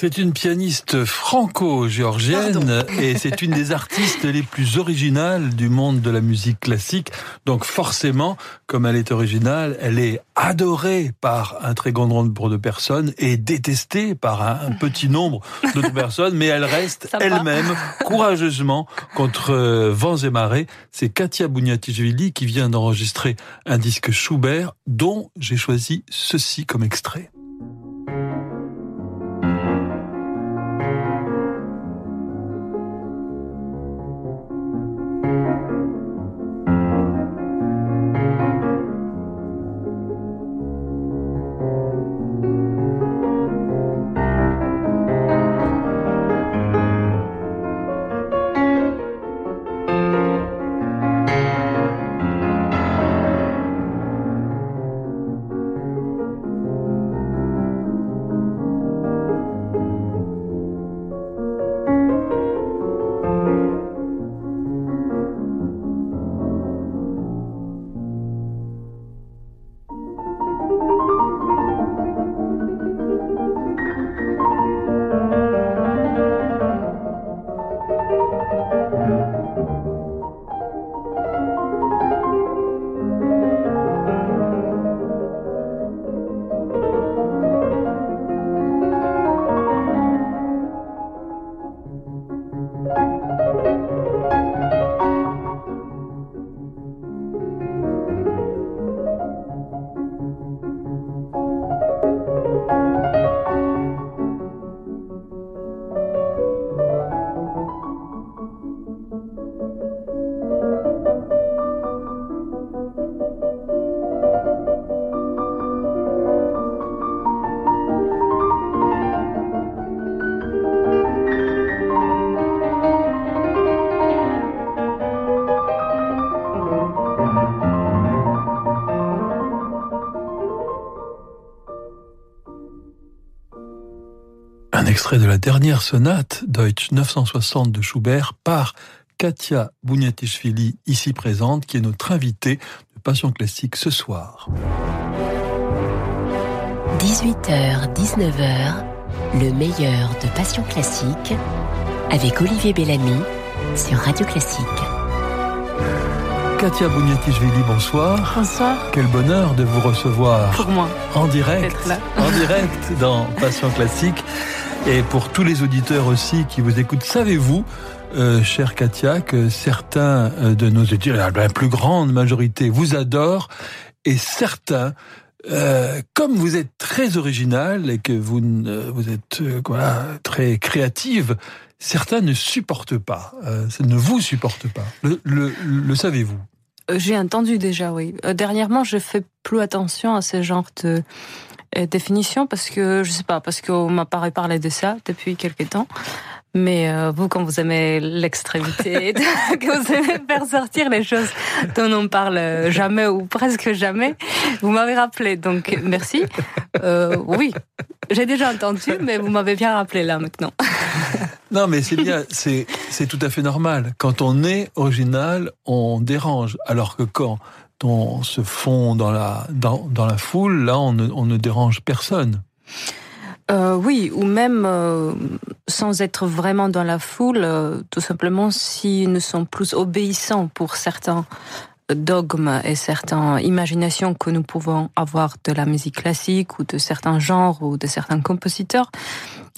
C'est une pianiste franco-géorgienne et c'est une des artistes les plus originales du monde de la musique classique. Donc forcément, comme elle est originale, elle est adorée par un très grand nombre de personnes et détestée par un, petit nombre d'autres personnes, mais elle reste elle-même courageusement contre euh, vents et marées. C'est Katia Bouniatishvili qui vient d'enregistrer un disque Schubert dont j'ai choisi ceci comme extrait. Extrait de la dernière sonate Deutsch 960 de Schubert par Katia Bouniatishvili, ici présente, qui est notre invitée de Passion Classique ce soir. 18h, 19h, le meilleur de Passion Classique avec Olivier Bellamy sur Radio Classique. Katia Bouniatishvili, bonsoir. Bonsoir. Quel bonheur de vous recevoir. Pour moi. En direct. En direct dans Passion Classique. Et pour tous les auditeurs aussi qui vous écoutent, savez-vous, euh, cher Katia, que certains euh, de nos auditeurs, la plus grande majorité, vous adorent, et certains euh, comme vous êtes très original et que vous, vous êtes quoi, très créative, certains ne supportent pas, ne vous supportent pas. Le, le, le savez-vous? J'ai entendu déjà, oui. dernièrement, je fais plus attention à ce genre de euh, définition parce que je sais pas parce qu'on m'a pas parlé de ça depuis quelque temps. Mais euh, vous, quand vous aimez l'extrémité, que vous aimez faire sortir les choses dont on parle jamais ou presque jamais, vous m'avez rappelé. Donc merci. Euh, oui, j'ai déjà entendu, mais vous m'avez bien rappelé là maintenant. non, mais c'est bien, c'est tout à fait normal. Quand on est original, on dérange, alors que quand on se fond dans la, dans, la foule, là, on ne, on ne dérange personne. Euh, oui, ou même euh, sans être vraiment dans la foule, euh, tout simplement s'ils ne sont plus obéissants pour certains dogmes et certaines imaginations que nous pouvons avoir de la musique classique ou de certains genres ou de certains compositeurs,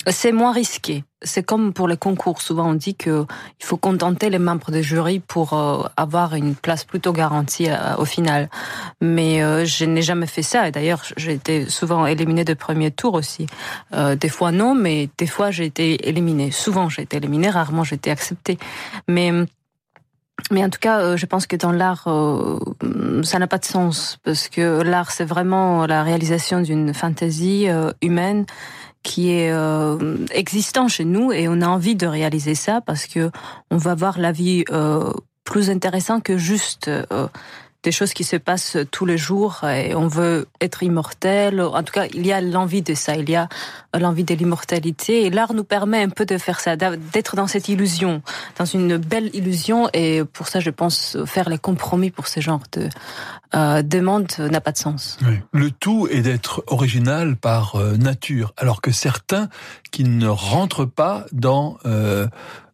c'est moins risqué. C'est comme pour les concours. Souvent, on dit que il faut contenter les membres du jury pour euh, avoir une place plutôt garantie euh, au final. Mais euh, je n'ai jamais fait ça. Et d'ailleurs, j'ai été souvent éliminée de premier tour aussi. des fois non, mais des fois j'ai été éliminée. Souvent j'ai été éliminée, rarement j'ai été acceptée. Mais mais en tout cas, je pense que dans l'art, ça n'a pas de sens parce que l'art, c'est vraiment la réalisation d'une fantaisie humaine qui est euh, existant chez nous et on a envie de réaliser ça parce que on va voir la vie euh, plus intéressante que juste euh, des choses qui se passent tous les jours et on veut être immortel. En tout cas, il y a l'envie de ça, il y a l'envie de l'immortalité et l'art nous permet un peu de faire ça, d'être dans cette illusion, dans une belle illusion et pour ça, je pense faire les compromis pour ce genre de euh, demande n'a pas de sens. Le tout est d'être original par euh, nature, alors que certains qui ne rentrent pas dans euh,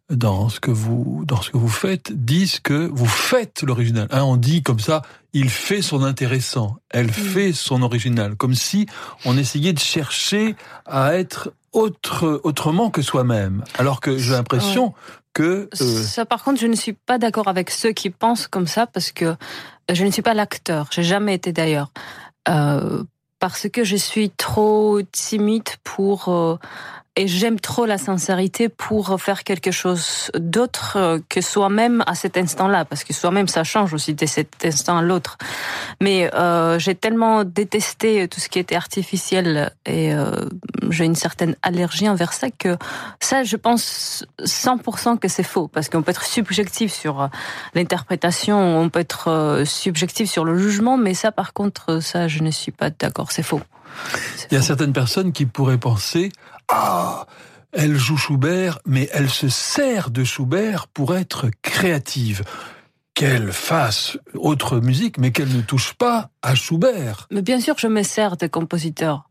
dans ce que vous dans ce que vous faites disent que vous faites l'original. Hein, on dit comme ça, il fait son intéressant, elle fait son original, comme si on essayait de chercher à être autre autrement que soi-même. Alors que j'ai l'impression que euh... ça, par contre, je ne suis pas d'accord avec ceux qui pensent comme ça parce que je ne suis pas l'acteur. J'ai jamais été d'ailleurs. Euh, parce que je suis trop timide pour euh, et j'aime trop la sincérité pour faire quelque chose d'autre que soi-même à cet instant-là, parce que soi-même ça change aussi de cet instant à l'autre. Mais euh, j'ai tellement détesté tout ce qui était artificiel et euh, j'ai une certaine allergie envers ça que ça, je pense 100% que c'est faux, parce qu'on peut être subjectif sur l'interprétation, on peut être euh, subjectif sur le jugement, mais ça, par contre, ça, je ne suis pas d'accord, c'est faux. Il y a certaines personnes qui pourraient penser ah, elle joue Schubert, mais elle se sert de Schubert pour être créative. Qu'elle fasse autre musique, mais qu'elle ne touche pas à Schubert. Mais bien sûr, je me sers des compositeurs,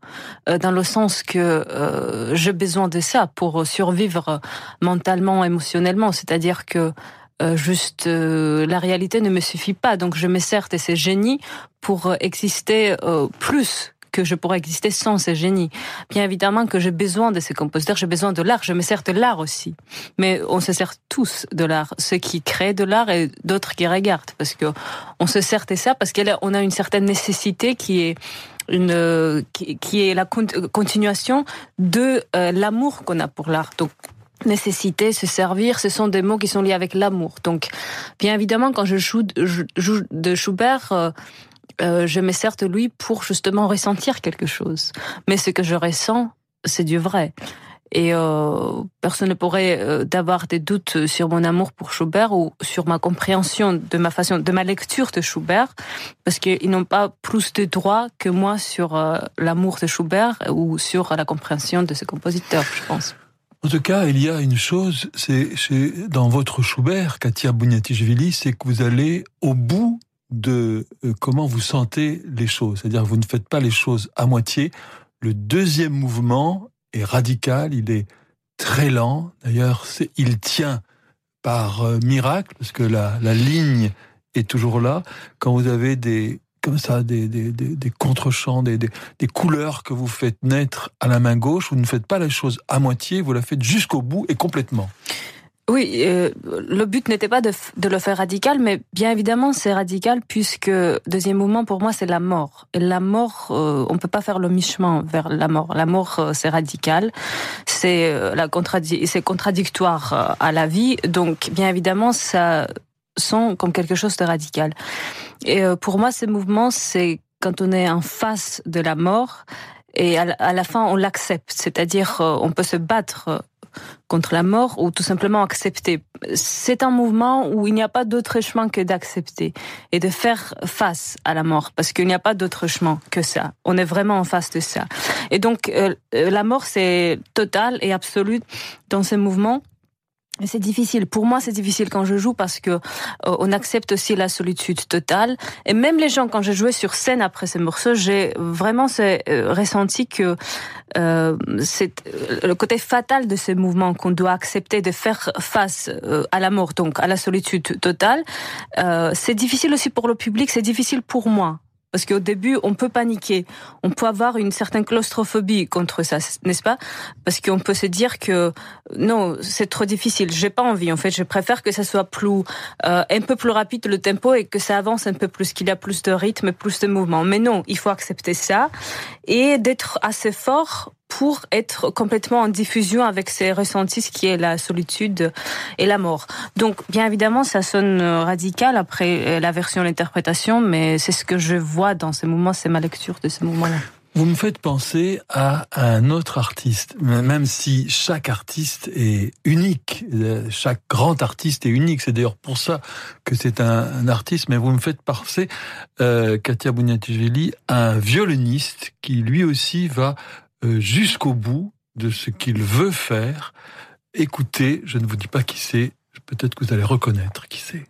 euh, dans le sens que euh, j'ai besoin de ça pour survivre mentalement, émotionnellement. C'est-à-dire que euh, juste euh, la réalité ne me suffit pas, donc je me sers de ces génies pour exister euh, plus que je pourrais exister sans ces génies. Bien évidemment que j'ai besoin de ces compositeurs, j'ai besoin de l'art, je me sers de l'art aussi. Mais on se sert tous de l'art, ceux qui créent de l'art et d'autres qui regardent, parce que on se sert de ça parce qu'on a une certaine nécessité qui est une qui, est la continuation de euh, l'amour qu'on a pour l'art. Donc nécessité, se servir, ce sont des mots qui sont liés avec l'amour. Donc, bien évidemment, quand je joue, de Schubert, euh, euh, je me sers de lui pour justement ressentir quelque chose. Mais ce que je ressens, c'est du vrai. Et euh, personne ne pourrait euh, d'avoir des doutes sur mon amour pour Schubert ou sur ma compréhension de ma façon, de ma lecture de Schubert, parce qu'ils n'ont pas plus de droits que moi sur euh, l'amour de Schubert ou sur la compréhension de ce compositeur, je pense. En tout cas, il y a une chose, c'est dans votre Schubert, Katia Bouniatichvili, c'est que vous allez au bout de euh, comment vous sentez les choses. C'est-à-dire vous ne faites pas les choses à moitié. Le deuxième mouvement est radical, il est très lent. D'ailleurs, il tient par euh, miracle, parce que la, ligne est toujours là. Quand vous avez des comme ça des, contre-champs, des, couleurs que vous faites naître à la main gauche, vous ne faites pas la chose à moitié, vous la faites jusqu'au bout et complètement. Oui, euh, le but n'était pas de, de, le faire radical, mais bien évidemment c'est radical puisque deuxième mouvement pour moi c'est la mort. Et la mort, euh, on peut pas faire le mi-chemin vers la mort. La mort euh, c'est radical, c'est euh, la c'est contradictoire euh, à la vie, donc bien évidemment ça sent comme quelque chose de radical. Et pour moi, ce mouvement c'est quand on est en face de la mort et à la fin on l'accepte, c'est-à-dire on peut se battre contre la mort ou tout simplement accepter. C'est un mouvement où il n'y a pas d'autre chemin que d'accepter et de faire face à la mort parce qu'il n'y a pas d'autre chemin que ça. On est vraiment en face de ça. Et donc euh, la mort c'est total et absolu dans ce mouvement c'est difficile. Pour moi, c'est difficile quand je joue parce que euh, on accepte aussi la solitude totale. Et même les gens, quand j'ai joué sur scène après ces morceaux, j'ai vraiment euh, ressenti que euh, c'est euh, le côté fatal de ces mouvements qu'on doit accepter de faire face à la mort, donc à la solitude totale. C'est difficile aussi pour le public, c'est difficile pour moi. Parce qu'au début, on peut paniquer, on peut avoir une certaine claustrophobie contre ça, n'est-ce pas? Parce qu'on peut se dire que non, c'est trop difficile, j'ai pas envie. En fait, je préfère que ça soit plus, euh, un peu plus rapide le tempo et que ça avance un peu plus, qu'il y a plus de rythme, plus de mouvement. Mais non, il faut accepter ça et d'être assez fort pour être complètement en diffusion avec ces ressentis, ce qui est la solitude et la mort. Donc, bien évidemment, ça sonne radical après la version l'interprétation, mais c'est ce que je vois dans ces moments, c'est ma lecture de ce moment-là. Vous me faites penser à un autre artiste, même si chaque artiste est unique, chaque grand artiste est unique. C'est d'ailleurs pour ça que c'est un, artiste. Mais vous me faites penser, euh, Katia Bouniatijvili, à un violoniste qui lui aussi va euh, jusqu'au bout de ce qu'il veut faire. Écoutez, je ne vous dis pas qui c'est, peut-être que vous allez reconnaître qui c'est.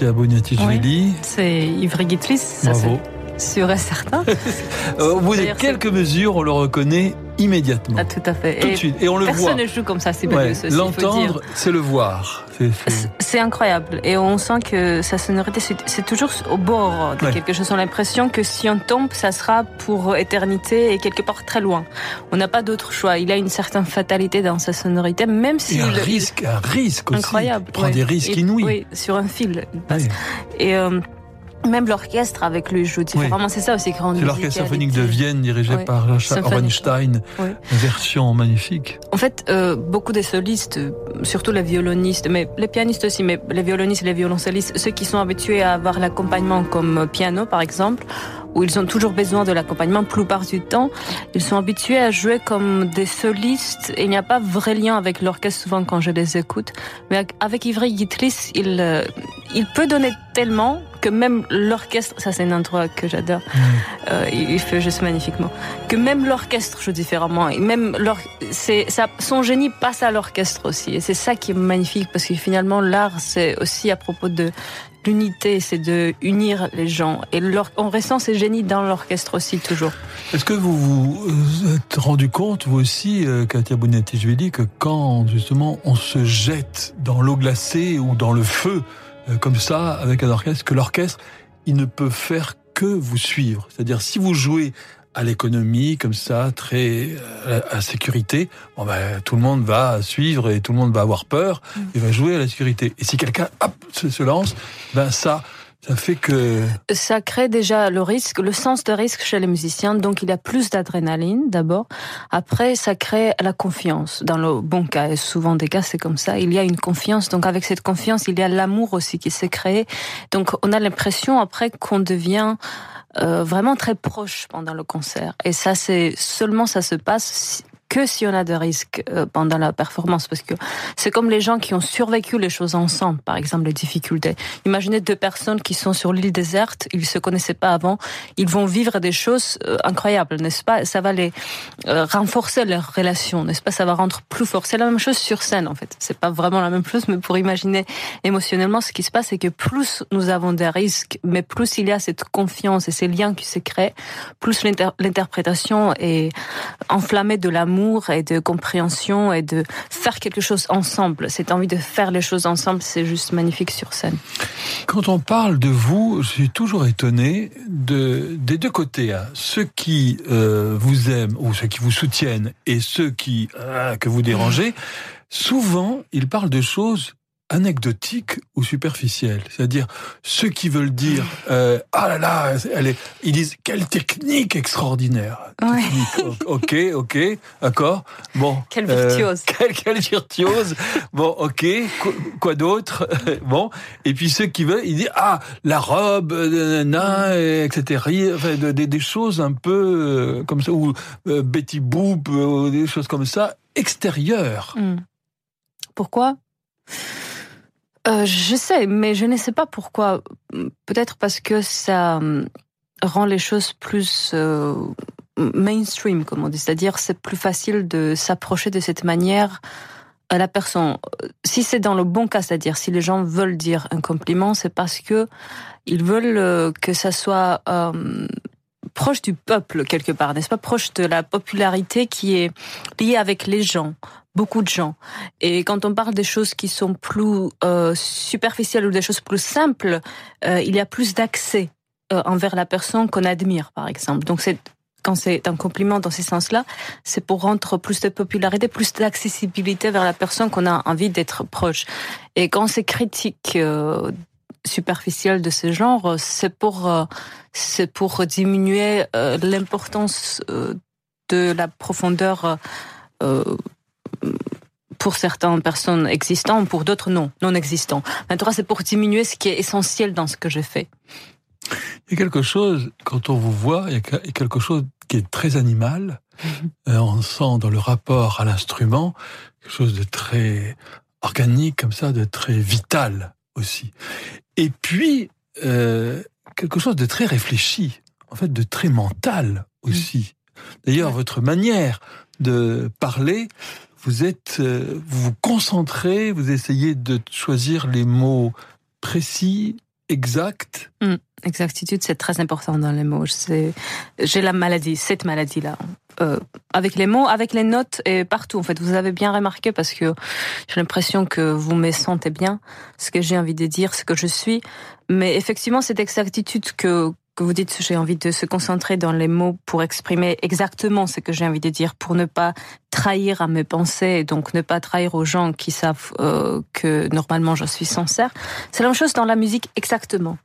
Katia c'est Ivry Guitlis, ça c'est sûr et certain. Au bout de quelques mesures, on le reconnaît immédiatement. Ah, tout à fait. Tout de suite. Et on le personne voit. Personne ne joue comme ça, c'est ouais. L'entendre, c'est le voir. C'est incroyable. Et on sent que sa sonorité, c'est toujours au bord de quelque chose. On a l'impression que si on tombe, ça sera pour éternité et quelque part très loin. On n'a pas d'autre choix. Il a une certaine fatalité dans sa sonorité, même si. Et un risque, un risque aussi. Incroyable. Il prend des risques inouïs. Oui, sur un fil. Il passe. Et, euh, même l'orchestre avec lui joue différemment. C'est ça aussi C'est l'orchestre symphonique de Vienne dirigé par Richard Ornstein. Une version magnifique. En fait, euh, beaucoup des solistes, surtout les violonistes, mais les pianistes aussi, mais les violonistes et les violoncellistes, ceux qui sont habitués à avoir l'accompagnement comme piano par exemple, où ils ont toujours besoin de l'accompagnement, plupart du temps, ils sont habitués à jouer comme des solistes. Et il n'y a pas vrai lien avec l'orchestre souvent quand je les écoute. Mais avec Ivry Guitris, il, euh, il peut donner tellement que même l'orchestre, ça c'est une intro que j'adore, mm. euh, il fait juste magnifiquement, que même l'orchestre joue différemment. Et même c'est ça, son génie passe à l'orchestre aussi. Et c'est ça qui est magnifique parce que finalement l'art c'est aussi à propos de l'unité, c'est de unir les gens. Et on ressent ces génies dans l'orchestre aussi, toujours. Est-ce que vous vous êtes rendu compte, vous aussi, euh, Katia Bonetti, que quand, justement, on se jette dans l'eau glacée ou dans le feu, euh, comme ça, avec un orchestre, que l'orchestre, il ne peut faire que vous suivre. C'est-à-dire, si vous jouez à l'économie, comme ça, très euh, à la sécurité, bon ben, tout le monde va suivre et tout le monde va avoir peur mm. et va jouer à la sécurité. Et si quelqu'un hop, se, lance, ben ça, ça fait que... Ça crée déjà le risque, le sens de risque chez les musiciens, donc il y a plus d'adrénaline d'abord. Après, ça crée la confiance. Dans le bon cas, et souvent des cas c'est comme ça, il y a une confiance. Donc avec cette confiance, il y a l'amour aussi qui s'est créé. Donc on a l'impression après qu'on devient euh, vraiment très proche pendant le concert. Et ça, c'est seulement ça se passe que si on a de risques euh, pendant la performance, parce que c'est comme les gens qui ont survécu les choses ensemble, par exemple les difficultés. Imaginez deux personnes qui sont sur l'île déserte, ils se connaissaient pas avant, ils vont vivre des choses euh, incroyables, n'est-ce pas? Ça va les euh, renforcer leur relation, n'est-ce pas? Ça va rendre plus fort. C'est la même chose sur scène en fait. C'est pas vraiment la même chose, mais pour imaginer émotionnellement ce qui se passe, c'est que plus nous avons des risques, mais plus il y a cette confiance et ces liens qui se créent, plus l'interprétation est enflammée de l'amour et de compréhension et de faire quelque chose ensemble. Cette envie de faire les choses ensemble, c'est juste magnifique sur scène. Quand on parle de vous, je suis toujours étonné de, des deux côtés. Hein. Ceux qui euh, vous aiment ou ceux qui vous soutiennent et ceux qui euh, que vous dérangez, souvent ils parlent de choses anecdotique ou superficielle. C'est-à-dire ceux qui veulent dire euh, ah là là, elle est, ils disent quelle technique extraordinaire. ok, ok, d'accord. Bon. Quelle virtuose. Euh, quelle, virtuose. bon, ok. Quoi, d'autre? Bon. Et puis ceux qui veulent, ils disent ah la robe, na, etc. Enfin, des, choses un peu euh, comme ça ou euh, Betty Boop, des choses comme ça extérieures. Hmm. Pourquoi? Euh, je sais, mais je ne sais pas pourquoi. Peut-être parce que ça euh, rend les choses plus euh, mainstream, comme on dit. C'est-à-dire, c'est plus facile de s'approcher de cette manière à la personne. Si c'est dans le bon cas, c'est-à-dire si les gens veulent dire un compliment, c'est parce que ils veulent que ça soit proche du peuple quelque part, n'est-ce pas? Proche de la popularité qui est liée avec les gens beaucoup de gens. Et quand on parle des choses qui sont plus euh, superficielles ou des choses plus simples, euh, il y a plus d'accès euh, envers la personne qu'on admire, par exemple. Donc c'est quand c'est un compliment dans ce sens-là, c'est pour rendre plus de popularité, plus d'accessibilité vers la personne qu'on a envie d'être proche. Et quand c'est critique euh, superficielle de ce genre, c'est pour euh, c'est pour diminuer euh, l'importance de la profondeur pour certaines personnes existantes, pour d'autres non, non existants. Maintenant, c'est pour diminuer ce qui est essentiel dans ce que je fais. Il y a quelque chose, quand on vous voit, il y a quelque chose qui est très animal. Mhm. Euh, on sent dans le rapport à l'instrument quelque chose de très organique, comme ça, de très vital aussi. Et puis, euh, quelque chose de très réfléchi, en fait, de très mental aussi. Mhm. D'ailleurs, votre manière de parler vous êtes, euh, vous vous concentrez, vous essayez de choisir les mots précis, exacts. Hum, exactitude, c'est très important dans les mots. J'ai la maladie, cette maladie-là. Euh, avec les mots, avec les notes et partout. En fait, vous avez bien remarqué parce que j'ai l'impression que vous me sentez bien, ce que j'ai envie de dire, ce que je suis. Mais effectivement, cette exactitude que que vous dites, j'ai envie de se concentrer dans les mots pour exprimer exactement ce que j'ai envie de dire, pour ne pas trahir à mes pensées et donc ne pas trahir aux gens qui savent euh, que normalement je suis sincère. C'est la même chose dans la musique exactement.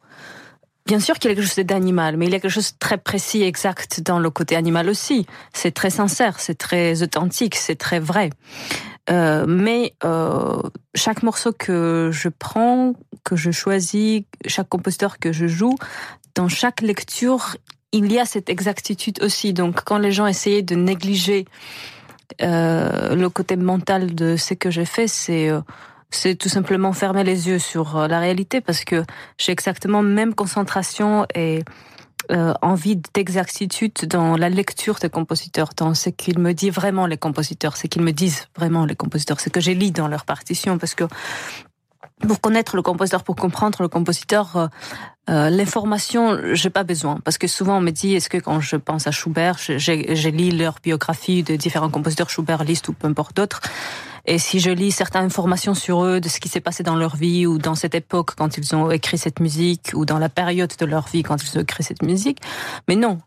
Bien sûr qu'il y a quelque chose d'animal, mais il y a quelque chose de très précis, exact dans le côté animal aussi. C'est très sincère, c'est très authentique, c'est très vrai. Euh, mais euh, chaque morceau que je prends, que je choisis, chaque compositeur que je joue, dans chaque lecture, il y a cette exactitude aussi. Donc, quand les gens essayaient de négliger euh, le côté mental de ce que j'ai fait, c'est euh, c'est tout simplement fermer les yeux sur euh, la réalité parce que j'ai exactement même concentration et euh, envie d'exactitude dans la lecture des compositeurs, dans ce qu'ils me disent vraiment les compositeurs, ce qu'ils me disent vraiment les compositeurs, ce que j'ai lu dans leurs partitions, parce que pour connaître le compositeur, pour comprendre le compositeur, euh, euh, l'information, j'ai pas besoin. Parce que souvent on me dit, est-ce que quand je pense à Schubert, j'ai lu leur biographie de différents compositeurs, Schubert, Liszt ou peu importe d'autres, et si je lis certaines informations sur eux, de ce qui s'est passé dans leur vie ou dans cette époque quand ils ont écrit cette musique ou dans la période de leur vie quand ils ont écrit cette musique, mais non,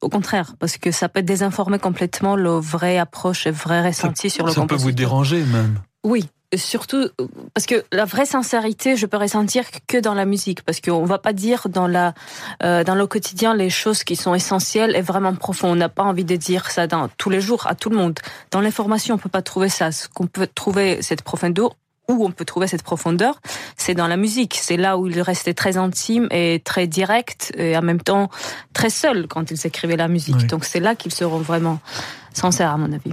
au contraire, parce que ça peut désinformer complètement le vrai approche et vrai ressenti sur le. Ça peut vous déranger même. Oui, surtout parce que la vraie sincérité, je peux ressentir que dans la musique, parce qu'on va pas dire dans la euh, dans le quotidien les choses qui sont essentielles et vraiment profondes. On n'a pas envie de dire ça dans tous les jours à tout le monde. Dans l'information, on peut pas trouver ça. Ce qu'on peut trouver cette profondeur où on peut trouver cette profondeur, c'est dans la musique. C'est là où il restait très intime et très direct et en même temps très seul quand ils écrivaient la musique. Donc c'est là qu'ils seront vraiment sincères à mon avis.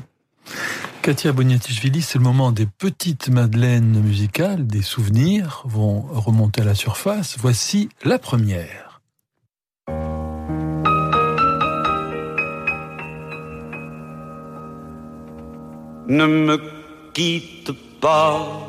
Katia Boniatichvili, c'est le moment des petites madeleines musicales, des souvenirs vont remonter à la surface. Voici la première. Ne me quitte pas,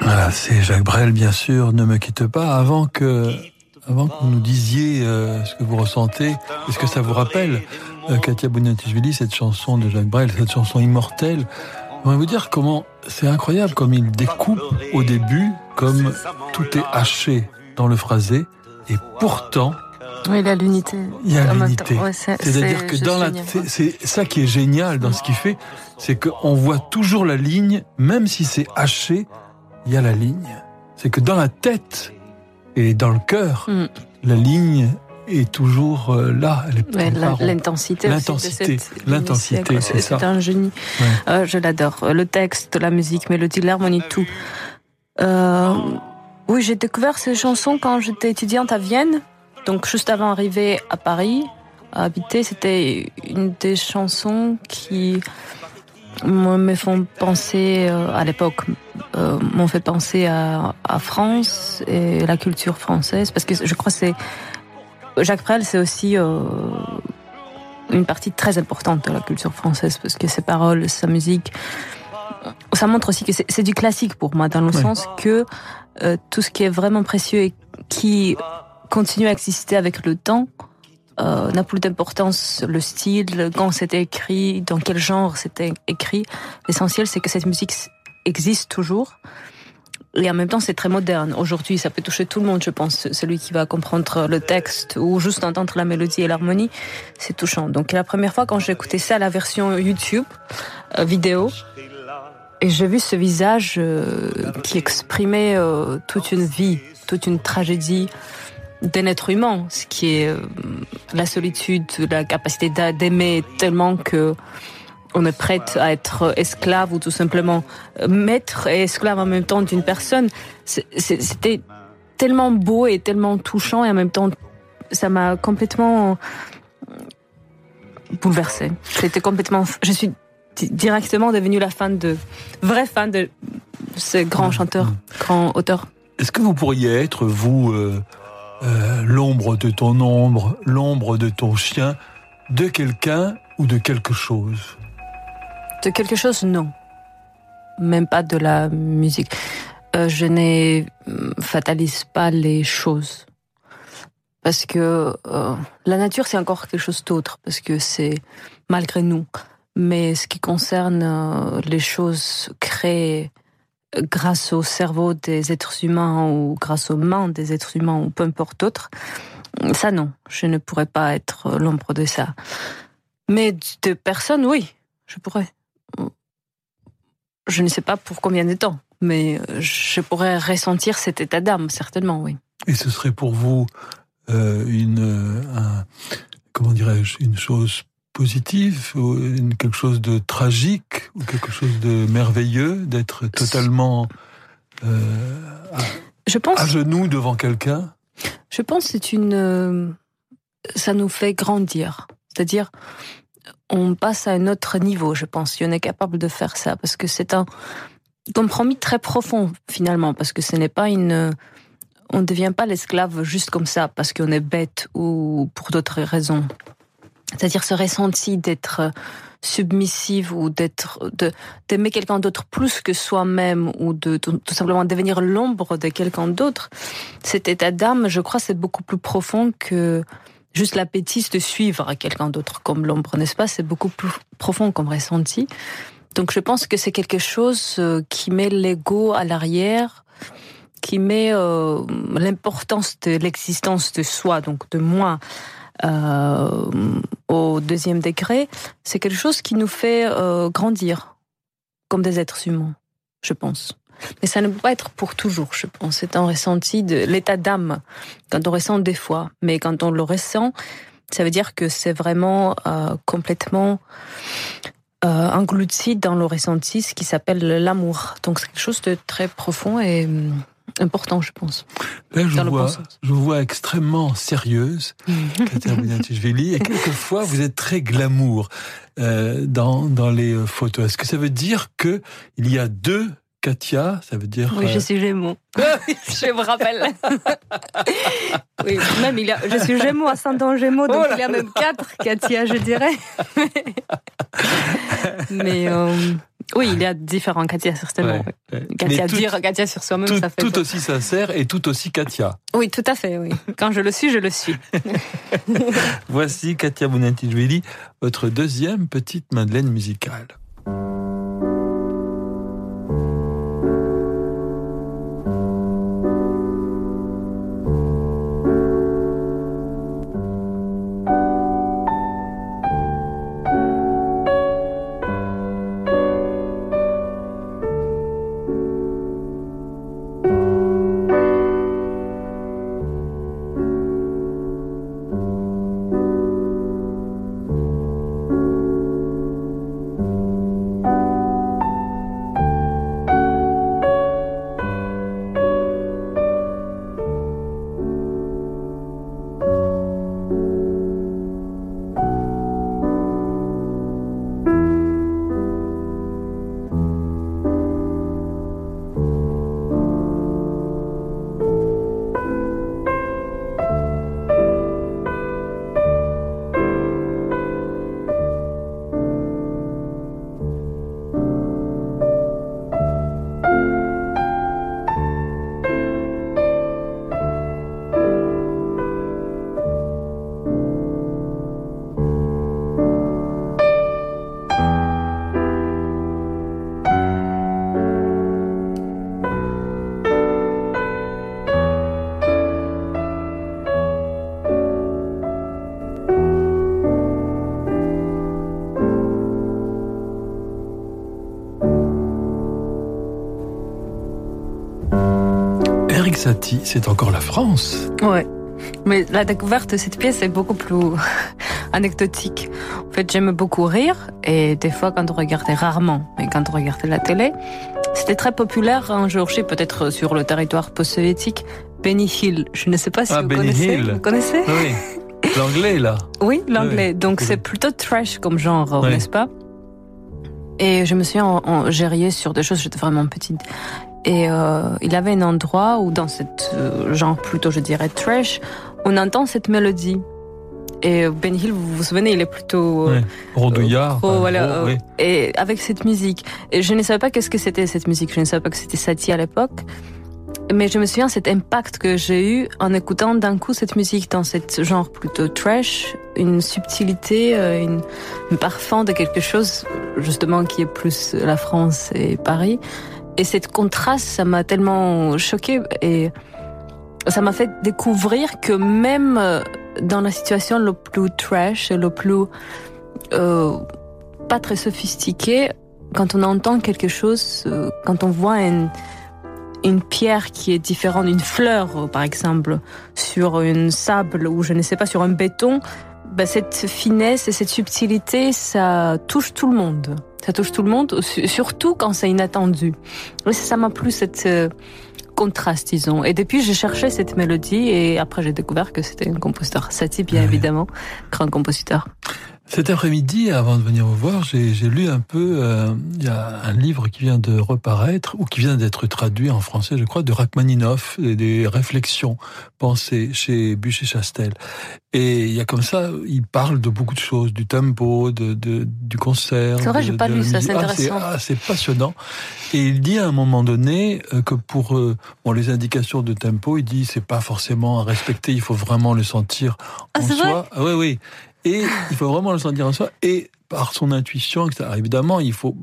Voilà, c'est Jacques Brel, bien sûr, ne me quitte pas, avant que, avant que vous nous disiez euh, ce que vous ressentez, est-ce que ça vous rappelle, euh, Katia Bounatichvili, cette chanson de Jacques Brel, cette chanson immortelle? On va vous dire comment c'est incroyable comme il découpe au début comme tout est haché dans le phrasé, et pourtant, oui, il y a l'unité. Il y a l'unité. C'est-à-dire que dans la, c'est ça qui est génial dans ce qu'il fait, c'est qu'on voit toujours la ligne, même si c'est haché, il y a la ligne. C'est que dans la tête et dans le cœur, mm. la ligne est toujours euh, là. L'intensité. L'intensité. L'intensité, c'est ça. C'est un génie. Euh, je l'adore. Le texte, la musique, mélodie, l'harmonie, tout. Euh, oui, j'ai découvert ces chansons quand j'étais étudiante à Vienne. Donc, juste avant d'arriver à Paris, à habiter, c'était une des chansons qui me font penser, euh, à l'époque, euh, m'ont fait penser à, à, France et la culture française. Parce que je crois que c'est. Jacques Brel, c'est aussi euh, une partie très importante de la culture française parce que ses paroles, sa musique, ça montre aussi que c'est du classique pour moi, dans le sens que euh, tout ce qui est vraiment précieux et qui continue à exister avec le temps euh, n'a plus d'importance le style, quand c'était écrit, dans quel genre c'était écrit. L'essentiel, c'est que cette musique existe toujours. Et en même temps, c'est très moderne. Aujourd'hui, ça peut toucher tout le monde, je pense. Celui qui va comprendre le texte ou juste entendre la mélodie et l'harmonie, c'est touchant. Donc, la première fois quand j'ai écouté ça, la version YouTube, euh, vidéo, et j'ai vu ce visage euh, qui exprimait euh, toute une vie, toute une tragédie d'un être humain, ce qui est euh, la solitude, la capacité d'aimer tellement que on est prête à être esclave ou tout simplement maître et esclave en même temps d'une personne. C'était tellement beau et tellement touchant et en même temps ça m'a complètement bouleversée. C'était complètement. Je suis directement devenu la fan de, vraie fan de ce grand chanteur, grand auteur. Est-ce que vous pourriez être, vous, euh, euh, l'ombre de ton ombre, l'ombre de ton chien, de quelqu'un ou de quelque chose? De quelque chose, non. Même pas de la musique. Euh, je ne fatalise pas les choses. Parce que la nature, c'est encore quelque chose d'autre. Parce que c'est malgré nous. Mais ce qui concerne euh, les choses créées grâce au cerveau des êtres humains ou grâce aux mains des êtres humains ou peu importe d'autres, ça non, je ne pourrais pas être l'ombre de ça. Mais de personnes, oui, je pourrais. Je ne sais pas pour combien de temps, mais je pourrais ressentir cet état d'âme, certainement, oui. Et ce serait pour vous euh, une, comment dirais-je, une chose positif, ou quelque chose de tragique, ou quelque chose de merveilleux, d'être totalement je pense, à genoux devant quelqu'un? Je pense que c'est une, ça nous fait grandir. C'est-à-dire, on passe à un autre niveau, je pense, si on est capable de faire ça, parce que c'est un compromis très profond finalement, parce que ce n'est pas une, on ne devient pas l'esclave juste comme ça, parce qu'on est bête ou pour d'autres raisons. C'est-à-dire ce ressenti d'être submissive ou d'être d'aimer quelqu'un d'autre plus que soi-même ou de tout, simplement devenir l'ombre de quelqu'un d'autre. Cet état d'âme, je crois, c'est beaucoup plus profond que juste l'appétit de suivre quelqu'un d'autre comme l'ombre, n'est-ce pas? C'est beaucoup plus profond comme ressenti. Donc je pense que c'est quelque chose euh, qui met l'ego à l'arrière, qui met euh, l'importance de l'existence de soi, donc de moi, euh, au deuxième degré. C'est quelque chose qui nous fait euh, grandir comme des êtres humains, je pense. Mais ça ne peut pas être pour toujours, je pense. C'est un ressenti de l'état d'âme, quand on ressent des fois. Mais quand on le ressent, ça veut dire que c'est vraiment euh, complètement euh, englouti dans le ressenti, ce qui s'appelle l'amour. Donc c'est quelque chose de très profond et hum, important, je pense. Là, je, vois, je vous vois extrêmement sérieuse, Katerina et quelquefois vous êtes très glamour euh, dans, dans les photos. Est-ce que ça veut dire que il y a deux Katia, ça veut dire. Oui, je euh, suis Gémeaux. je me rappelle. oui, même il a, je suis Gémeaux, ascendant Gémeaux, donc il y a même quatre Katia, je dirais. Mais euh, oui, il y a différents Katia, certainement. Katia dire Katia sur soi-même, ça fait. Tout aussi sincère et tout aussi Katia. Oui, tout à fait, oui. Quand je le suis, je le suis. Voici Katia Bonanti-Jueli, votre deuxième petite Madeleine musicale. C'est encore la France. Ouais. Mais la découverte de cette pièce est beaucoup plus anecdotique. En fait, j'aime beaucoup rire et des fois quand on regardait rarement, mais quand on regardait la télé, c'était très populaire un jour, je peut-être sur le territoire post-soviétique, Benny Hill. Je ne sais pas si ah, vous connaissez. Vous connaissez Oui. L'anglais là. Oui, l'anglais. Donc c'est plutôt trash comme genre, n'est-ce pas? Et je me suis en, en sur des choses, j'étais vraiment petite. Et euh, il avait un endroit où, dans cette euh, genre plutôt, je dirais, trash, on entend cette mélodie. Et Ben Hill, vous vous souvenez, il est plutôt euh, rondouillard. voilà, Et avec cette musique, et je ne savais pas qu'est-ce que c'était cette musique. Je ne savais pas que c'était Satie à l'époque. Mais je me souviens cet impact que j'ai eu en écoutant d'un coup cette musique dans cette genre plutôt trash, une subtilité, une, un parfum de quelque chose justement qui est plus la France et Paris. Et cette contraste, ça m'a tellement choqué et ça m'a fait découvrir que même euh, dans la situation le plus trash, le plus euh, pas très sophistiqué, quand on entend quelque chose, euh, quand on voit une, une pierre qui est différente d'une fleur, par exemple, sur une sable ou je ne sais pas, sur un béton, bah, cette finesse et cette subtilité, ça touche tout le monde. Ça touche tout le monde, surtout quand c'est inattendu. Et ça m'a plu cette euh, contraste, disons. Et depuis, j'ai cherché cette mélodie et après, j'ai découvert que c'était un compositeur. Satie, bien évidemment, grand compositeur. Cet après-midi, avant de venir vous voir, j'ai lu un peu, euh, il y a un livre qui vient de reparaître, ou qui vient d'être traduit en français, je crois, de Rachmaninoff, des réflexions pensées chez Bûcher-Chastel. Et il y a comme ça, il parle de beaucoup de choses, du tempo, de, de du concert. C'est vrai, j'ai pas lu ça, c'est ah, intéressant. Ah, c'est passionnant. Et il dit à un moment donné euh, que pour euh, bon, les indications de tempo, il dit c'est pas forcément à respecter, il faut vraiment le sentir ah, en soi. Ah, oui, oui. Et il faut vraiment le sentir en soi. Et par son intuition, etc. Évidemment, il faut.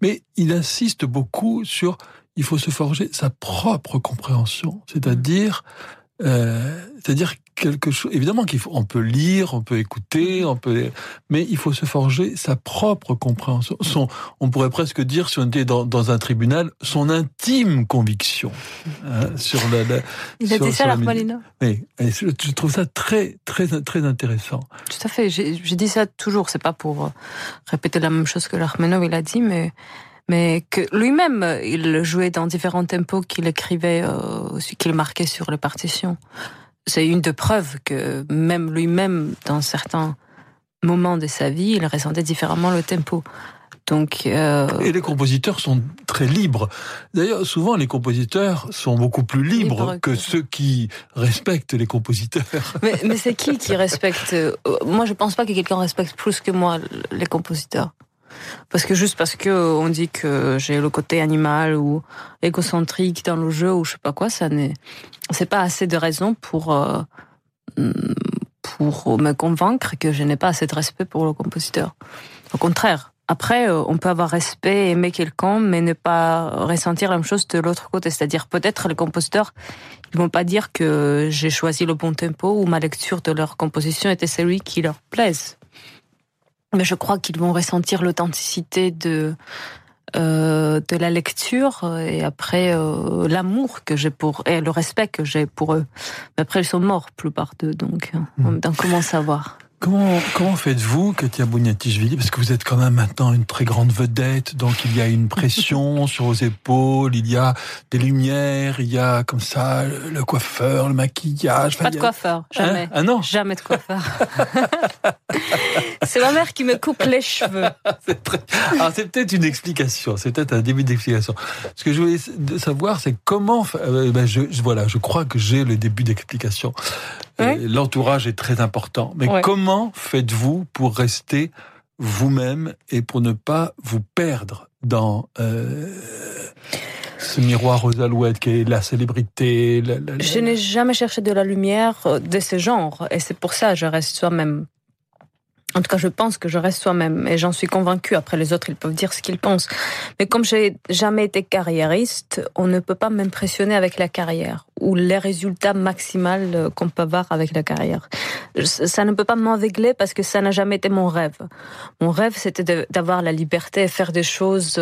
Mais il insiste beaucoup sur. Il faut se forger sa propre compréhension, c'est-à-dire, euh, c'est-à-dire quelque chose. Évidemment qu'il faut, on peut lire, on peut écouter, on peut, mais il faut se forger sa propre compréhension. Son, on pourrait presque dire, si on était dans, dans un tribunal, son intime conviction hein, sur la. la il a dit ça, l'Armalina. Oui, je trouve ça très, très, très intéressant. Tout à fait. J'ai dit ça toujours. C'est pas pour répéter la même chose que l'Armenov il a dit, mais mais que lui-même, il jouait dans différents tempos qu'il écrivait, euh, qu'il marquait sur les partitions c'est une de preuves que même lui-même, dans certains moments de sa vie, il ressentait différemment le tempo. Donc, euh... Et les compositeurs sont très libres. D'ailleurs, souvent, les compositeurs sont beaucoup plus libres que, ceux qui respectent les compositeurs. Mais, mais c'est qui qui respecte euh, Moi, je pense pas que quelqu'un respecte plus que moi les compositeurs. Parce que juste parce que on dit que j'ai le côté animal ou égocentrique dans le jeu ou je sais pas quoi, ça n'est, c'est pas assez de raison pour euh, pour me convaincre que je n'ai pas assez de respect pour le compositeur. Au contraire. Après, euh, on peut avoir respect, aimer quelqu'un, mais ne pas ressentir la même chose de l'autre côté. C'est-à-dire, peut-être les compositeurs, ils vont pas dire que j'ai choisi le bon tempo ou ma lecture de leur composition était celui qui leur plaise mais je crois qu'ils vont ressentir l'authenticité de euh, de la lecture et après euh, l'amour que j'ai pour et le respect que j'ai pour eux. Mais après ils sont morts, plupart d'eux, donc en même temps comment savoir Comment, comment faites-vous, Katia Bouniatichvili? Parce que vous êtes quand même maintenant une très grande vedette, donc il y a une pression sur vos épaules, il y a des lumières, il y a comme ça le coiffeur, le maquillage. Pas de coiffeur, jamais. Hein ah non? Jamais de coiffeur. c'est ma mère qui me coupe les cheveux. c'est très... c'est peut-être une explication, c'est peut-être un début d'explication. Ce que je voulais savoir, c'est comment... Euh, ben je, voilà, je crois que j'ai le début d'explication. L'entourage est très important. Mais comment faites-vous pour rester vous-même et pour ne pas vous perdre dans euh, ce miroir aux alouettes qui est la célébrité Je n'ai jamais cherché de la lumière de ce genre et c'est pour ça que je reste soi-même. En tout cas, je pense que je reste soi-même et j'en suis convaincue. Après, les autres, ils peuvent dire ce qu'ils pensent. Mais comme j'ai jamais été carriériste, on ne peut pas m'impressionner avec la carrière ou les résultats maximaux qu'on peut avoir avec la carrière. Ça ne peut pas m'aveugler parce que ça n'a jamais été mon rêve. Mon rêve, c'était d'avoir la liberté et faire des choses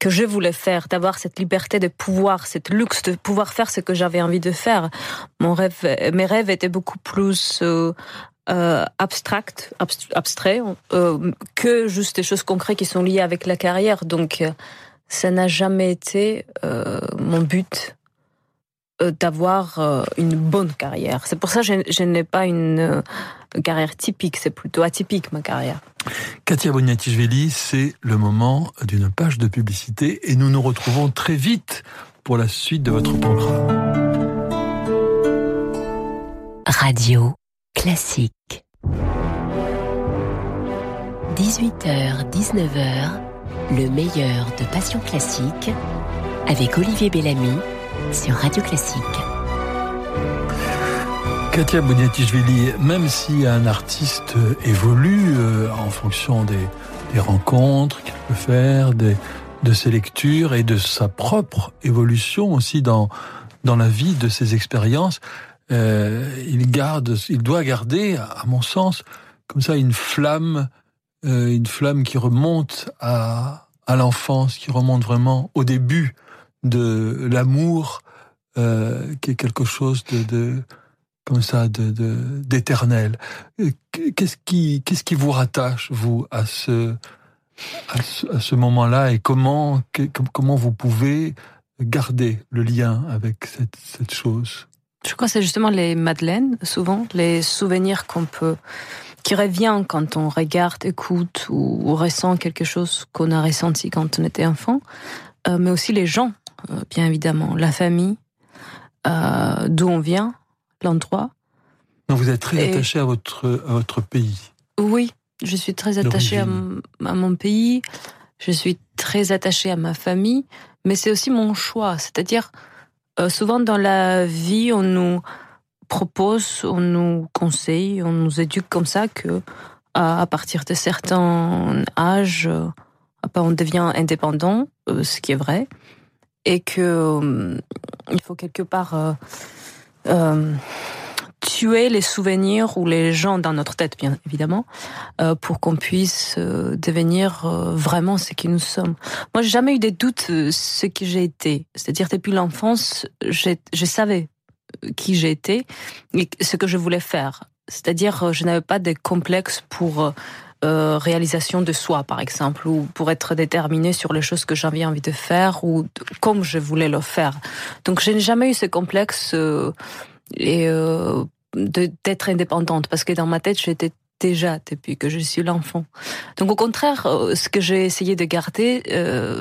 que je voulais faire, d'avoir cette liberté de pouvoir, cette luxe de pouvoir faire ce que j'avais envie de faire. Mon rêve, mes rêves étaient beaucoup plus euh, euh, abstract, abstrait, euh, que juste des choses concrètes qui sont liées avec la carrière. Donc, euh, ça n'a jamais été euh, mon but euh, d'avoir une bonne carrière. C'est pour ça que je, je n'ai pas une carrière typique, c'est plutôt atypique ma carrière. Katia Boniatichvili, c'est le moment d'une page de publicité et nous nous retrouvons très vite pour la suite de votre programme. Radio Classique. 18h-19h, le meilleur de Passion Classique avec Olivier Bellamy sur Radio Classique. Katia Boniatichvili, même si un artiste évolue euh, en fonction des, rencontres qu'il peut faire, de ses lectures et de sa propre évolution aussi dans, dans la vie, de ses expériences, il garde, il doit garder, à mon sens, comme ça une flamme, euh, une flamme qui remonte à, à l'enfance, qui remonte vraiment au début de l'amour, euh, qui est quelque chose de, de comme ça, de d'éternel. Qu'est-ce qui, qu'est-ce qui vous rattache vous à ce à ce, moment-là et comment, comment vous pouvez garder le lien avec cette, cette chose? Je crois que c'est justement les madeleines, souvent, les souvenirs qu'on peut qui revient quand on regarde, écoute ou, ressent quelque chose qu'on a ressenti quand on était enfant, euh, mais aussi les gens, euh, bien évidemment, la famille, euh, d'où on vient, l'endroit. Donc vous êtes très attaché à votre, à votre pays. Oui, je suis très attachée à, mon pays, je suis très attachée à ma famille, mais c'est aussi mon choix. C'est-à-dire, souvent dans la vie, on nous propose, on nous conseille, on nous éduque comme ça que à partir de certains âges, euh, on devient indépendant, euh, ce qui est vrai, et que euh, il faut quelque part tuer les souvenirs ou les gens dans notre tête, bien évidemment, pour qu'on puisse devenir vraiment ce que nous sommes. Moi, j'ai jamais eu des doutes ce que j'ai été. C'est-à-dire depuis l'enfance, je savais qui j'étais et ce que je voulais faire. C'est-à-dire, euh, je n'avais pas de complexe pour euh, euh, réalisation de soi, par exemple, ou pour être déterminé sur les choses que j'avais envie de faire ou comme je voulais le faire. Donc, je n'ai jamais eu ce complexe et d'être indépendante parce que dans ma tête, j'étais déjà depuis que je suis l'enfant. Donc, au contraire, ce que j'ai essayé de garder,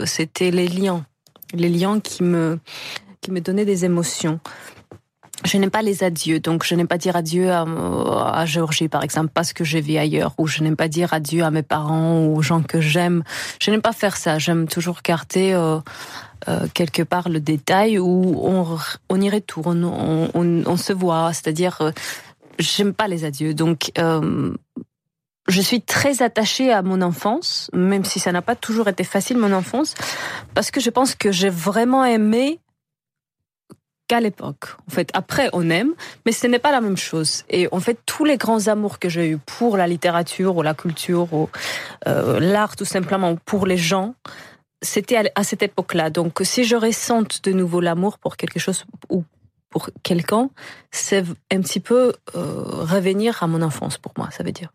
c'était les liens, les liens qui me qui me donnaient des émotions je n'aime pas les adieux, donc je n'aime pas dire adieu à, à Géorgie, par exemple, parce que je vis ailleurs, ou je n'aime pas dire adieu à mes parents ou aux gens que j'aime. Je n'aime pas faire ça. J'aime toujours garder euh, euh, quelque part le détail où on, on y retourne, on, on, on se voit. C'est-à-dire, euh, j'aime pas les adieux, donc. Euh, je suis très attachée à mon enfance, même si ça n'a pas toujours été facile mon enfance, parce que je pense que j'ai vraiment aimé l'époque. En fait, après, on aime, mais ce n'est pas la même chose. Et en fait, tous les grands amours que j'ai eus pour la littérature ou la culture ou euh, l'art, tout simplement, pour les gens, c'était à, cette époque-là. Donc, si je ressente de nouveau l'amour pour quelque chose ou pour quelqu'un, c'est un petit peu euh, revenir à mon enfance pour moi, ça veut dire.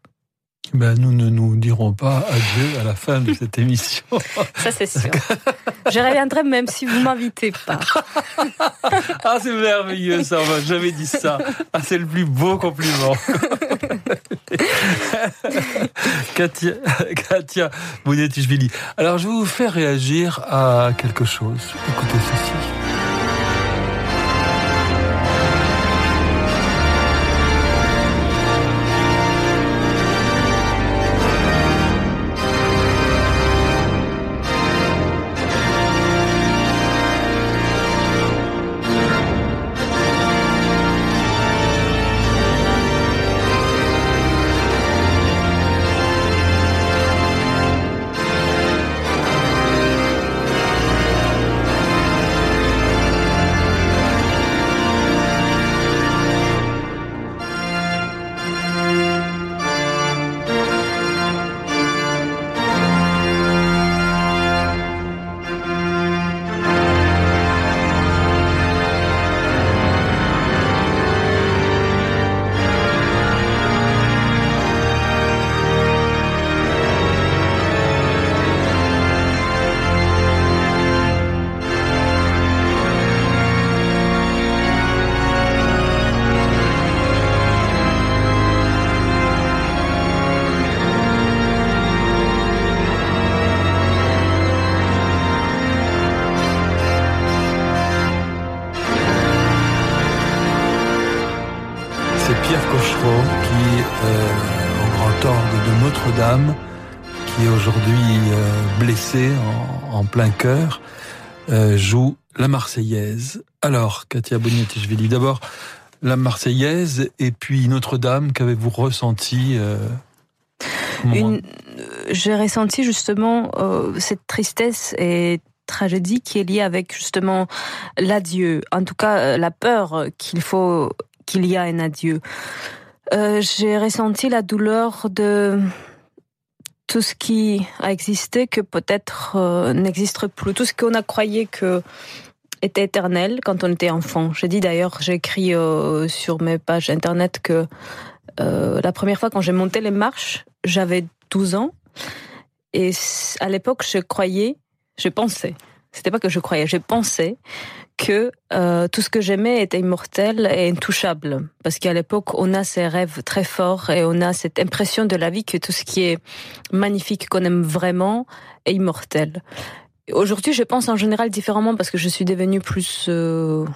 Ben, nous ne nous dirons pas adieu à la fin de cette émission. Ça, c'est sûr. Je reviendrai même si vous m'invitez pas. Ah, c'est merveilleux, ça. On m'a jamais dit ça. Ah, c'est le plus beau compliment. Katia, Katia Alors, je vais vous faire réagir à quelque chose. Écoutez ceci. Plein cœur, euh, joue la Marseillaise. Alors, Katia Boniatichvili, d'abord la Marseillaise et puis Notre-Dame, qu'avez-vous ressenti euh, euh, J'ai ressenti justement cette tristesse et tragédie qui est liée avec justement l'adieu, en tout cas la peur qu'il faut qu'il y a un adieu. J'ai ressenti la douleur de tout ce qui a existé que peut-être euh, n'existe plus, tout ce qu'on a croyé que était éternel quand on était enfant. J'ai dit d'ailleurs, j'ai écrit euh, sur mes pages internet que euh, la première fois quand j'ai monté les marches, j'avais 12 ans. Et à l'époque, je croyais, je pensais, c'était pas que je croyais, je pensais que euh, tout ce que j'aimais était immortel et intouchable. Parce qu'à l'époque, on a ces rêves très forts et on a cette impression de la vie que tout ce qui est magnifique, qu'on aime vraiment, est immortel. Aujourd'hui, je pense en général différemment parce que je suis devenue plus... Euh,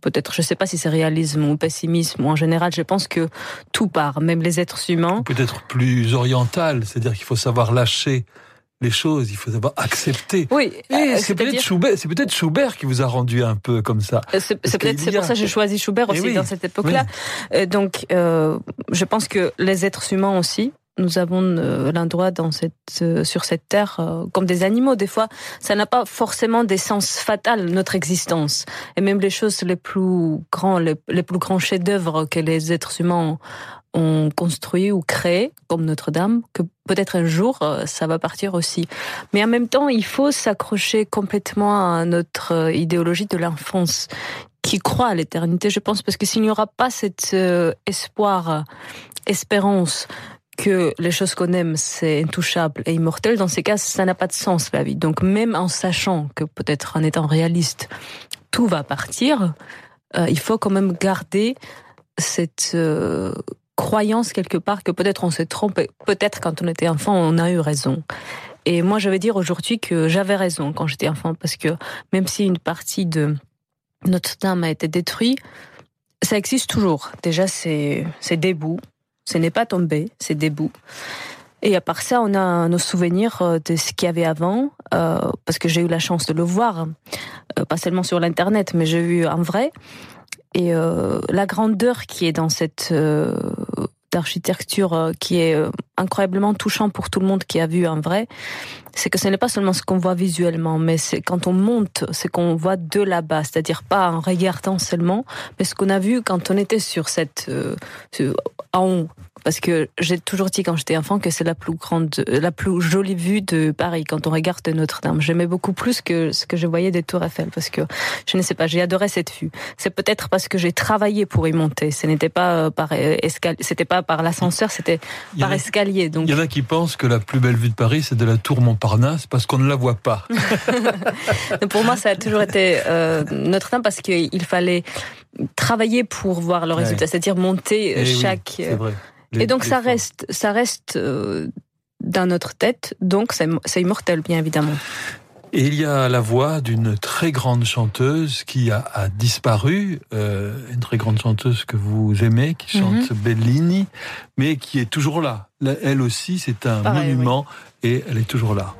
peut-être, je sais pas si c'est réalisme ou pessimisme, ou en général, je pense que tout part, même les êtres humains. Peut-être plus oriental, c'est-à-dire qu'il faut savoir lâcher les choses, il faut savoir accepter. Oui, euh, c'est peut-être Schubert, c'est peut-être Schubert qui vous a rendu un peu comme ça. Euh, c'est peut-être c'est pour ça que j'ai choisi Schubert eh aussi dans cette époque-là. Euh, donc, je pense que les êtres humains aussi, nous avons l'un droit dans cette, sur cette terre comme des animaux. Des fois, ça n'a pas forcément des sens fatals notre existence. Et même les choses les plus grands, les, les plus grands chefs-d'œuvre que les êtres humains construit ou créé, comme Notre-Dame, que peut-être un jour euh, ça va partir aussi. Mais en même temps, il faut s'accrocher complètement à notre euh, idéologie de l'enfance qui croit à l'éternité, je pense, parce que s'il n'y aura pas cet euh, espoir, espérance que les choses qu'on aime, c'est intouchable et immortel, dans ces cas, ça n'a pas de sens, la vie. Donc même en sachant que peut-être en étant réaliste, tout va partir, il faut quand même garder cette croyance quelque part que peut-être on s'est trompé. Peut-être quand on était enfant, on a eu raison. Et moi, je vais dire aujourd'hui que j'avais raison quand j'étais enfant, parce que même si une partie de Notre-Dame a été détruite, ça existe toujours. Déjà, c'est c'est des. Ce n'est pas tombé, c'est des. Et à part ça, on a nos souvenirs euh, de ce qu'il y avait avant, euh, parce que j'ai eu la chance de le voir, euh, pas seulement sur l'internet, mais j'ai vu en vrai. Et euh, la grandeur qui est dans cette euh, architecture euh, qui est incroyablement touchant pour tout le monde qui a vu en vrai, c'est que ce n'est pas seulement ce qu'on voit visuellement, mais c'est quand on monte, c'est qu'on voit de là-bas, c'est-à-dire pas en regardant seulement, mais ce qu'on a vu quand on était sur cette en haut, parce que j'ai toujours dit quand j'étais enfant que c'est la plus grande, la plus jolie vue de Paris quand on regarde Notre-Dame. J'aimais beaucoup plus que ce que je voyais des Tours Eiffel parce que je ne sais pas, j'ai adoré cette vue. C'est peut-être parce que j'ai travaillé pour y monter. Ce n'était pas euh, par escalier, c'était pas par l'ascenseur, c'était par escalier. Donc il y en a qui pensent que la plus belle vue de Paris c'est de la Tour Montparnasse parce qu'on ne la voit pas. pour moi, ça a toujours été euh, Notre-Dame parce qu'il fallait travailler pour voir le résultat, c'est-à-dire monter Eh chaque. Oui, vrai. Les, et donc ça reste, ça reste euh, dans notre tête, donc c'est immortel bien évidemment. Et il y a la voix d'une très grande chanteuse qui a, a disparu, euh, une très grande chanteuse que vous aimez, qui chante mm -hmm. Bellini, mais qui est toujours là. Elle aussi, c'est un Pareil, monument oui. et elle est toujours là.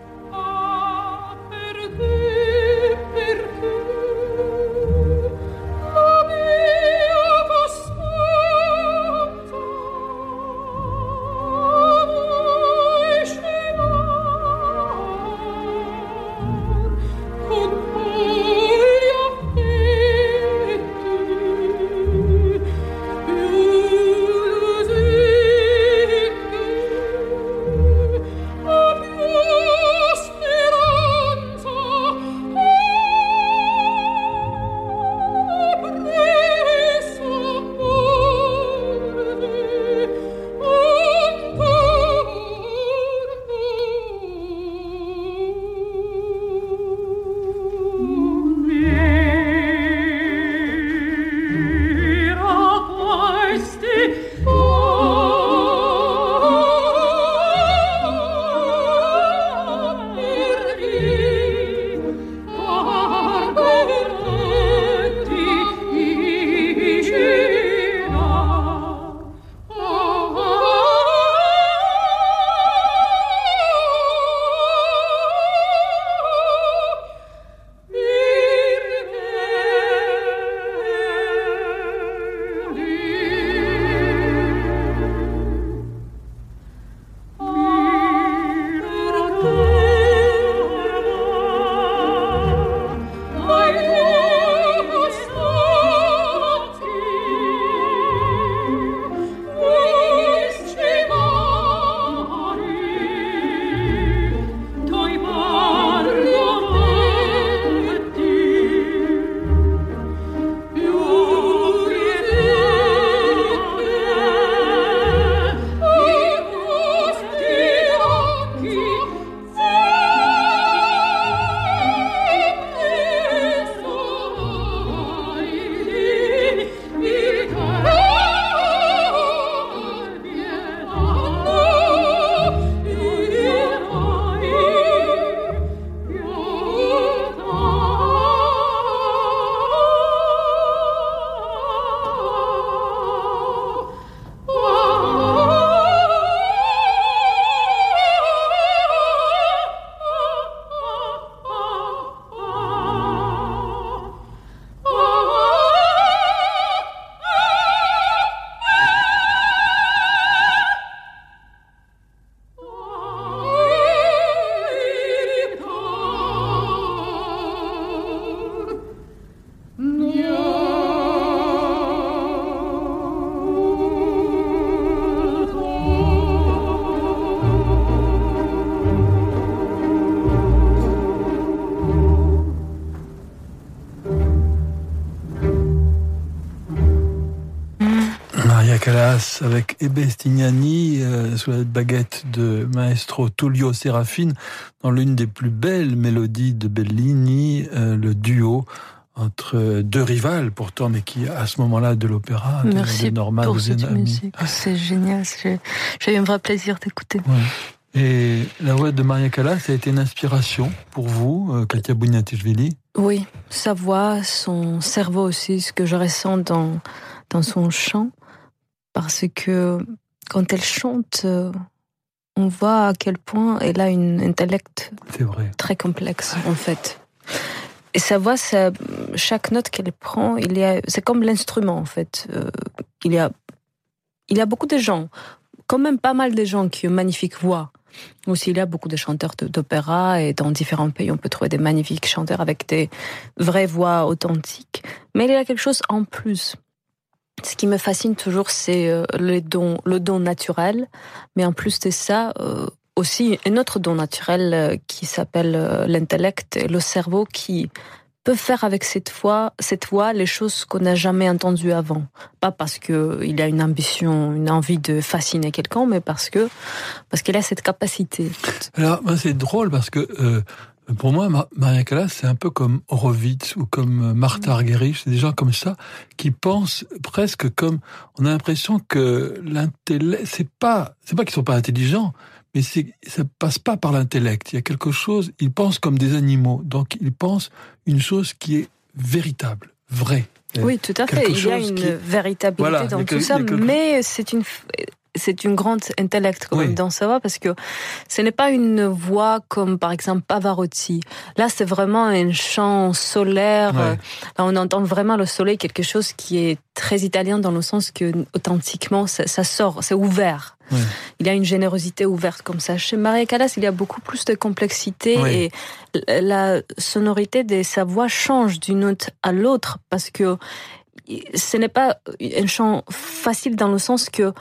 Avec Ebe Stignani euh, sous la baguette de maestro Tullio Serafine dans l'une des plus belles mélodies de Bellini, euh, le duo entre deux rivales pourtant, mais qui à ce moment-là de l'opéra, Merci de pour cette musique, c'est génial. J'ai eu un vrai plaisir d'écouter. Et la voix de Maria Callas, ça a été une inspiration pour vous, euh, Katia Bouniatishvili Oui, sa voix, son cerveau aussi, ce que je ressens dans, dans son chant parce que quand elle chante, euh, on voit à quel point elle a un intellect très complexe en fait. Et sa voix, chaque note qu'elle prend, il y c'est comme l'instrument en fait. Euh, il y a, il y a beaucoup de gens, quand même pas mal de gens qui ont une magnifique voix. Aussi, il y a beaucoup de chanteurs d'opéra et dans différents pays, on peut trouver des magnifiques chanteurs avec des vraies voix authentiques. Mais il y a quelque chose en plus ce qui me fascine toujours, c'est euh, le don, le don naturel. Mais en plus de ça, euh, aussi un autre don naturel euh, qui s'appelle l'intellect le cerveau qui peut faire avec cette voix, cette voix les choses qu'on n'a jamais entendues avant. Pas parce que il a une ambition, une envie de fasciner quelqu'un, mais parce que parce qu'il a cette capacité. Alors, c'est drôle parce que pour moi, Maria Callas, c'est un peu comme Horowitz ou comme euh, Martha Argerich, c'est des gens comme ça qui pensent presque comme on a l'impression que l'intellect, c'est pas, c'est pas qu'ils sont pas intelligents, mais ça passe pas par l'intellect. Il y a quelque chose, ils pensent comme des animaux, donc ils pensent une chose qui est véritable, vraie. Oui, tout à fait. Il y a une véritabilité dans tout ça, mais c'est une c'est une grande intellect quand même dans sa voix parce que ce n'est pas une voix comme par exemple Pavarotti. Là, c'est vraiment un chant solaire. Là, on entend vraiment le soleil, quelque chose qui est très italien dans le sens que authentiquement ça, sort, c'est ouvert. Il y a une générosité ouverte comme ça. Chez Maria Callas, il y a beaucoup plus de complexité et la sonorité de sa voix change d'une note à l'autre parce que ce n'est pas un chant facile dans le sens que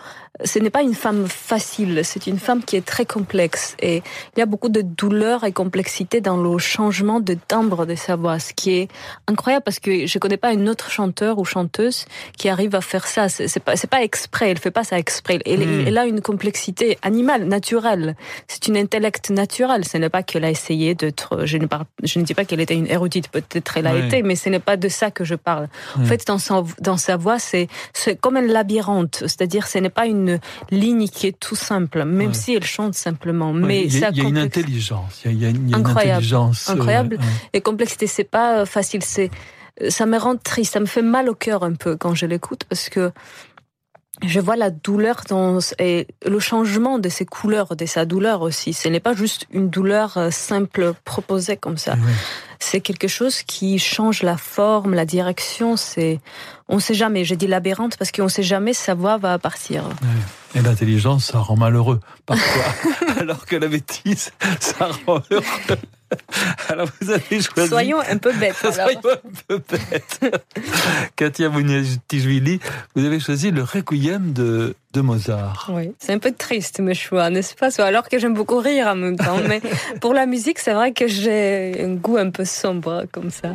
ce n'est pas une femme facile, c'est une femme qui est très complexe et il y a beaucoup de douleur et complexité dans le changement de timbre de sa voix, ce qui est incroyable parce que je connais pas une autre chanteur ou chanteuse qui arrive à faire ça. C'est pas, c'est pas exprès, elle fait pas ça exprès. Elle, hmm. elle a une complexité animale, naturelle. C'est une intellect naturel. Ce n'est pas qu'elle a essayé d'être, je ne parle, je ne dis pas qu'elle était une érudite, peut-être elle a été, mais ce n'est pas de ça que je parle. En hmm. fait, dans sa, dans sa voix, c'est, c'est comme un labyrinthe. C'est-à-dire, ce n'est pas une ligne qui est tout simple, même si elle chante simplement. mais il y a, une intelligence, il y a, une intelligence euh, incroyable. Et complexité, c'est pas euh, facile. C'est euh, ça me rend triste, ça me fait mal au cœur un peu quand je l'écoute parce que je vois la douleur dans et le changement de ses couleurs, de sa douleur aussi. Ce n'est pas juste une douleur simple proposée comme ça c'est quelque chose qui change la forme, la direction. C'est, on sait jamais. J'ai dit labyrinthe parce qu'on sait jamais sa voix va partir. Et l'intelligence, ça rend malheureux parfois, alors que la bêtise, ça rend heureux. Alors vous avez choisi. Soyons un peu bêtes. Soyons un peu bêtes. Katia Bouniatishvili, vous avez choisi le Requiem de, de Mozart. Oui, c'est un peu triste mes choix, n'est-ce pas? Alors que j'aime beaucoup rire en même temps. Mais pour la musique, c'est vrai que j'ai un goût un peu sombre comme ça.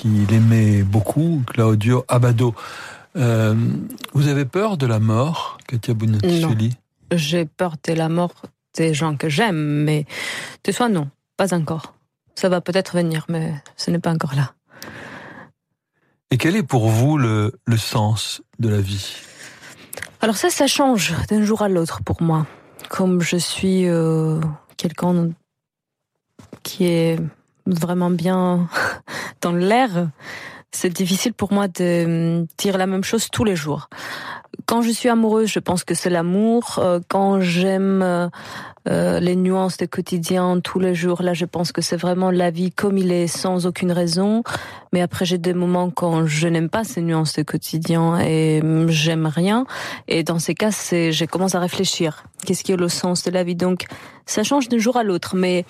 Quelqu'un qui l'aimait beaucoup, Claudio Abbado. vous avez peur de la mort, Katia Bonaticelli J'ai peur de la mort des gens que j'aime, mais de soi, non, pas encore. Ça va peut-être venir, mais ce n'est pas encore là. Et quel est pour vous le, le sens de la vie? Alors ça, ça change d'un jour à l'autre pour moi. Comme je suis euh, quelqu'un qui est vraiment bien dans l'air, c'est difficile pour moi de dire la même chose tous les jours. Quand je suis amoureuse, je pense que c'est l'amour. Euh, quand j'aime euh, les nuances du quotidien tous les jours, là, je pense que c'est vraiment la vie comme il est, sans aucune raison. Mais après, j'ai des moments quand je n'aime pas ces nuances du quotidien et j'aime rien. Et dans ces cas, c'est, je commence à réfléchir. Qu'est-ce qui est le sens de la vie? Donc, ça change d'un jour à l'autre. Mais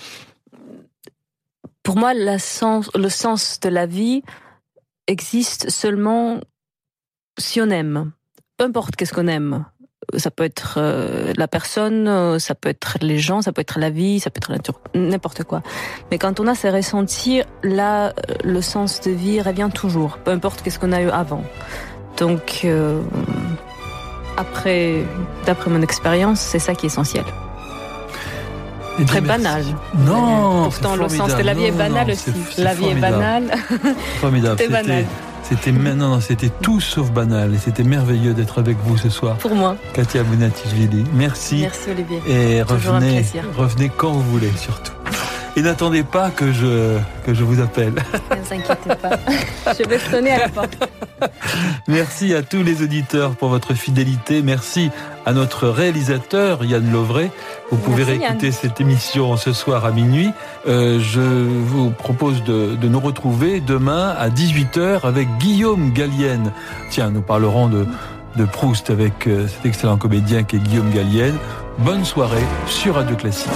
pour moi, le sens de la vie existe seulement si on aime peu importe qu'est-ce qu'on aime. Ça peut être euh, la personne, euh, ça peut être les gens, ça peut être la vie, ça peut être la nature, n'importe quoi. Mais quand on a ces ressentis, là, euh, le sens de vie revient toujours, peu importe qu'est-ce qu'on a eu avant. Donc, après, d'après mon expérience, c'est ça qui est essentiel. Très banal. Non. Pourtant, le sens de la vie est banal aussi. la vie est banale. Formidable. Banal. C'était maintenant, c'était tout sauf banal et c'était merveilleux d'être avec vous ce soir. Pour moi. Katia Bounatichvili, merci. Merci Olivier. Et revenez, revenez quand vous voulez surtout. Et n'attendez pas que je, que je vous appelle. Ne vous inquiétez pas. Je vais sonner à la porte. Merci à tous les auditeurs pour votre fidélité. Merci à notre réalisateur Yann Lovray. Vous pouvez réécouter cette émission ce soir à minuit. Euh, je vous propose de, de, nous retrouver demain à 18h avec Guillaume Gallienne. Tiens, nous parlerons de, de Proust avec euh, cet excellent comédien qui est Guillaume Gallienne. Bonne soirée sur Radio Classique.